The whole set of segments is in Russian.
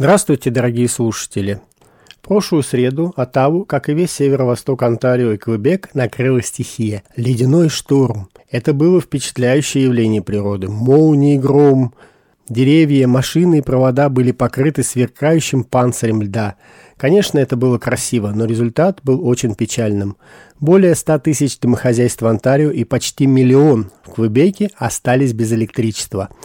Здравствуйте, дорогие слушатели! В прошлую среду Оттаву, как и весь северо-восток Онтарио и Квебек, накрыла стихия – ледяной шторм. Это было впечатляющее явление природы. Молнии, гром, деревья, машины и провода были покрыты сверкающим панцирем льда. Конечно, это было красиво, но результат был очень печальным. Более 100 тысяч домохозяйств в Онтарио и почти миллион в Квебеке остались без электричества –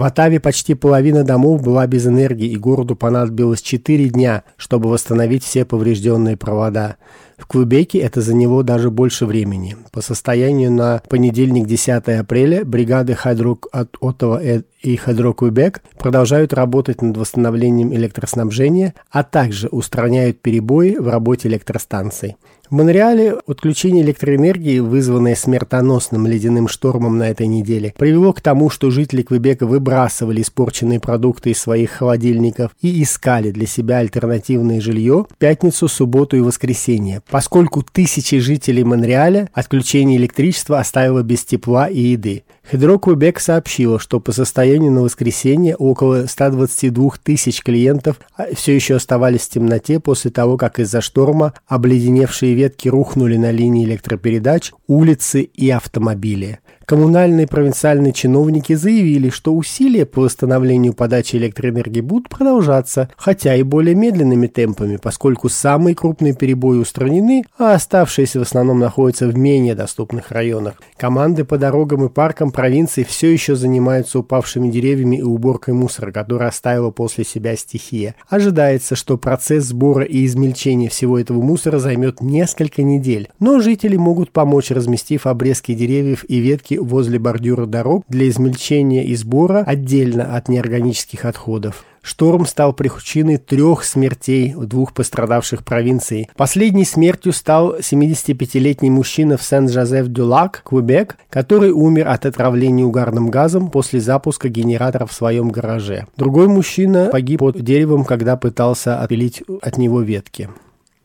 в Атаве почти половина домов была без энергии, и городу понадобилось 4 дня, чтобы восстановить все поврежденные провода. В Квебеке это заняло даже больше времени. По состоянию на понедельник 10 апреля бригады Хайдрок от Оттава и Хайдрок-Квебек продолжают работать над восстановлением электроснабжения, а также устраняют перебои в работе электростанций. В Монреале отключение электроэнергии, вызванное смертоносным ледяным штормом на этой неделе, привело к тому, что жители Квебека выбрасывали испорченные продукты из своих холодильников и искали для себя альтернативное жилье в пятницу, субботу и воскресенье, поскольку тысячи жителей Монреаля отключение электричества оставило без тепла и еды. Хидро-Квебек сообщила, что по состоянию на воскресенье около 122 тысяч клиентов а, все еще оставались в темноте после того, как из-за шторма обледеневшие ветки рухнули на линии электропередач, улицы и автомобили. Коммунальные провинциальные чиновники заявили, что усилия по восстановлению подачи электроэнергии будут продолжаться, хотя и более медленными темпами, поскольку самые крупные перебои устранены, а оставшиеся в основном находятся в менее доступных районах. Команды по дорогам и паркам провинции все еще занимаются упавшими деревьями и уборкой мусора, который оставила после себя стихия. Ожидается, что процесс сбора и измельчения всего этого мусора займет несколько недель, но жители могут помочь, разместив обрезки деревьев и ветки возле бордюра дорог для измельчения и сбора отдельно от неорганических отходов. Шторм стал причиной трех смертей двух пострадавших провинций. Последней смертью стал 75-летний мужчина в Сен-Жозеф-Дюлак, Квебек, который умер от отравления угарным газом после запуска генератора в своем гараже. Другой мужчина погиб под деревом, когда пытался отпилить от него ветки.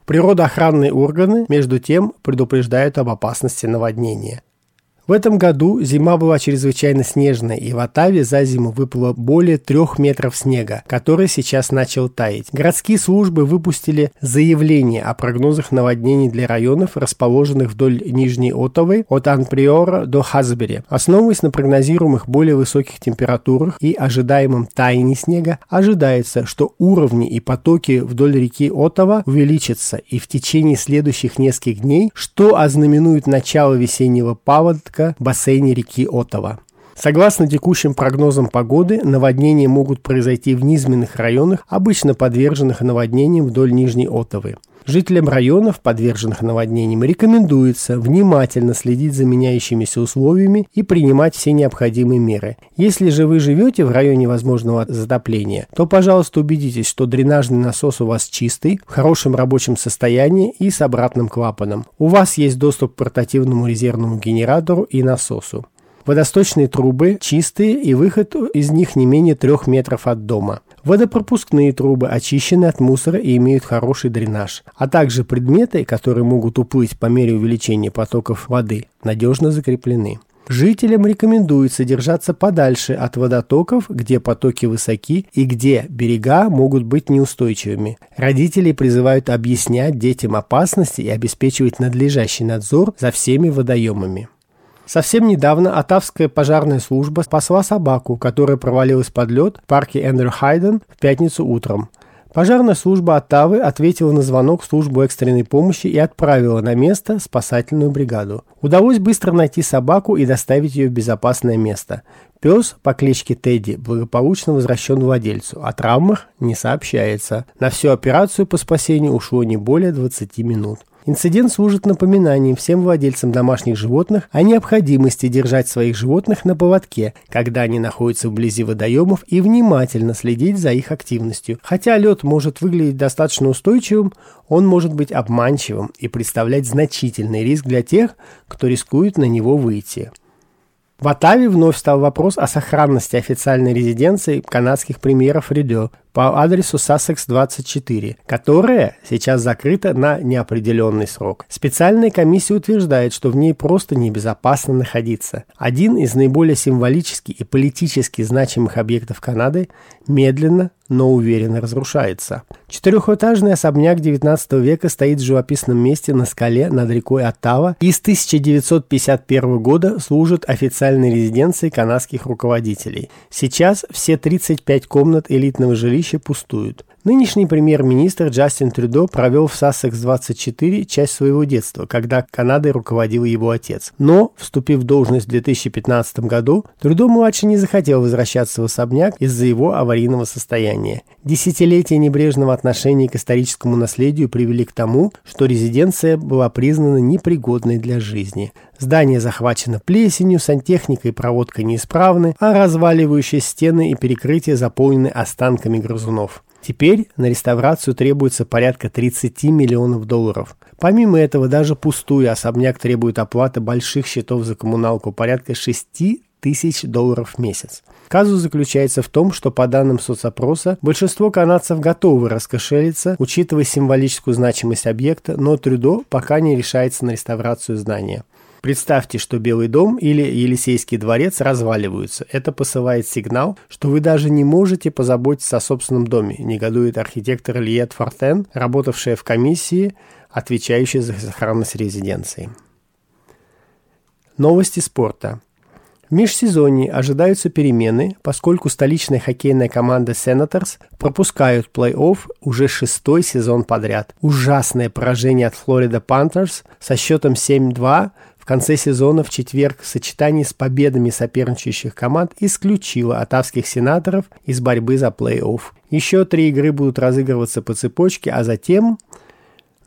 Природоохранные органы, между тем, предупреждают об опасности наводнения. В этом году зима была чрезвычайно снежной, и в Оттаве за зиму выпало более трех метров снега, который сейчас начал таять. Городские службы выпустили заявление о прогнозах наводнений для районов, расположенных вдоль Нижней Оттавы от Анприора до Хазбери. Основываясь на прогнозируемых более высоких температурах и ожидаемом таянии снега, ожидается, что уровни и потоки вдоль реки Оттава увеличатся и в течение следующих нескольких дней, что ознаменует начало весеннего паводка в бассейне реки Оттава. Согласно текущим прогнозам погоды, наводнения могут произойти в низменных районах, обычно подверженных наводнениям вдоль Нижней Оттавы. Жителям районов, подверженных наводнениям, рекомендуется внимательно следить за меняющимися условиями и принимать все необходимые меры. Если же вы живете в районе возможного затопления, то, пожалуйста, убедитесь, что дренажный насос у вас чистый, в хорошем рабочем состоянии и с обратным клапаном. У вас есть доступ к портативному резервному генератору и насосу. Водосточные трубы чистые и выход из них не менее трех метров от дома. Водопропускные трубы очищены от мусора и имеют хороший дренаж, а также предметы, которые могут уплыть по мере увеличения потоков воды, надежно закреплены. Жителям рекомендуется держаться подальше от водотоков, где потоки высоки и где берега могут быть неустойчивыми. Родители призывают объяснять детям опасности и обеспечивать надлежащий надзор за всеми водоемами. Совсем недавно Атавская пожарная служба спасла собаку, которая провалилась под лед в парке Эндрю Хайден в пятницу утром. Пожарная служба Оттавы ответила на звонок в службу экстренной помощи и отправила на место спасательную бригаду. Удалось быстро найти собаку и доставить ее в безопасное место. Пес по кличке Тедди благополучно возвращен владельцу, о травмах не сообщается. На всю операцию по спасению ушло не более 20 минут. Инцидент служит напоминанием всем владельцам домашних животных о необходимости держать своих животных на поводке, когда они находятся вблизи водоемов и внимательно следить за их активностью. Хотя лед может выглядеть достаточно устойчивым, он может быть обманчивым и представлять значительный риск для тех, кто рискует на него выйти. В Оттаве вновь стал вопрос о сохранности официальной резиденции канадских премьеров Ридо. По адресу Сассекс 24, которая сейчас закрыта на неопределенный срок. Специальная комиссия утверждает, что в ней просто небезопасно находиться. Один из наиболее символически и политически значимых объектов Канады медленно, но уверенно разрушается. Четырехэтажный особняк 19 века стоит в живописном месте на скале над рекой Оттава и с 1951 года служит официальной резиденцией канадских руководителей. Сейчас все 35 комнат элитного жилища пустуют. Нынешний премьер-министр Джастин Трюдо провел в Сассекс-24 часть своего детства, когда Канадой руководил его отец. Но, вступив в должность в 2015 году, Трюдо-младший не захотел возвращаться в особняк из-за его аварийного состояния. Десятилетия небрежного отношения к историческому наследию привели к тому, что резиденция была признана непригодной для жизни. Здание захвачено плесенью, сантехника и проводка неисправны, а разваливающие стены и перекрытия заполнены останками грызунов. Теперь на реставрацию требуется порядка 30 миллионов долларов. Помимо этого, даже пустую особняк требует оплаты больших счетов за коммуналку порядка 6 тысяч долларов в месяц. Казус заключается в том, что по данным соцопроса, большинство канадцев готовы раскошелиться, учитывая символическую значимость объекта, но Трюдо пока не решается на реставрацию здания. Представьте, что Белый дом или Елисейский дворец разваливаются. Это посылает сигнал, что вы даже не можете позаботиться о собственном доме, негодует архитектор Лиет Фортен, работавшая в комиссии, отвечающей за сохранность резиденции. Новости спорта. В межсезонье ожидаются перемены, поскольку столичная хоккейная команда Senators пропускают плей-офф уже шестой сезон подряд. Ужасное поражение от Флорида Panthers со счетом 7-2 в конце сезона в четверг в сочетании с победами соперничающих команд исключила атавских сенаторов из борьбы за плей-офф. Еще три игры будут разыгрываться по цепочке, а затем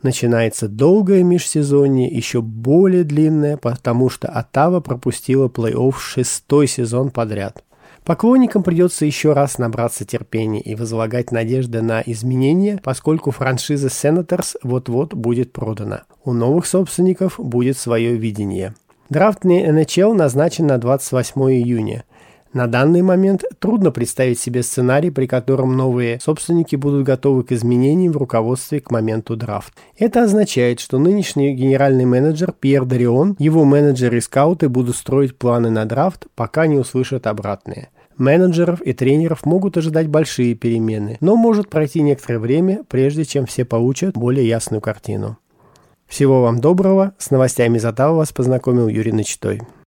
начинается долгое межсезонье, еще более длинное, потому что Оттава пропустила плей-офф шестой сезон подряд. Поклонникам придется еще раз набраться терпения и возлагать надежды на изменения, поскольку франшиза Senators вот-вот будет продана. У новых собственников будет свое видение. Драфтный NHL назначен на 28 июня. На данный момент трудно представить себе сценарий, при котором новые собственники будут готовы к изменениям в руководстве к моменту драфта. Это означает, что нынешний генеральный менеджер Пьер Дарион, его менеджеры и скауты будут строить планы на драфт, пока не услышат обратные. Менеджеров и тренеров могут ожидать большие перемены, но может пройти некоторое время, прежде чем все получат более ясную картину. Всего вам доброго. С новостями Затава вас познакомил Юрий Начитой.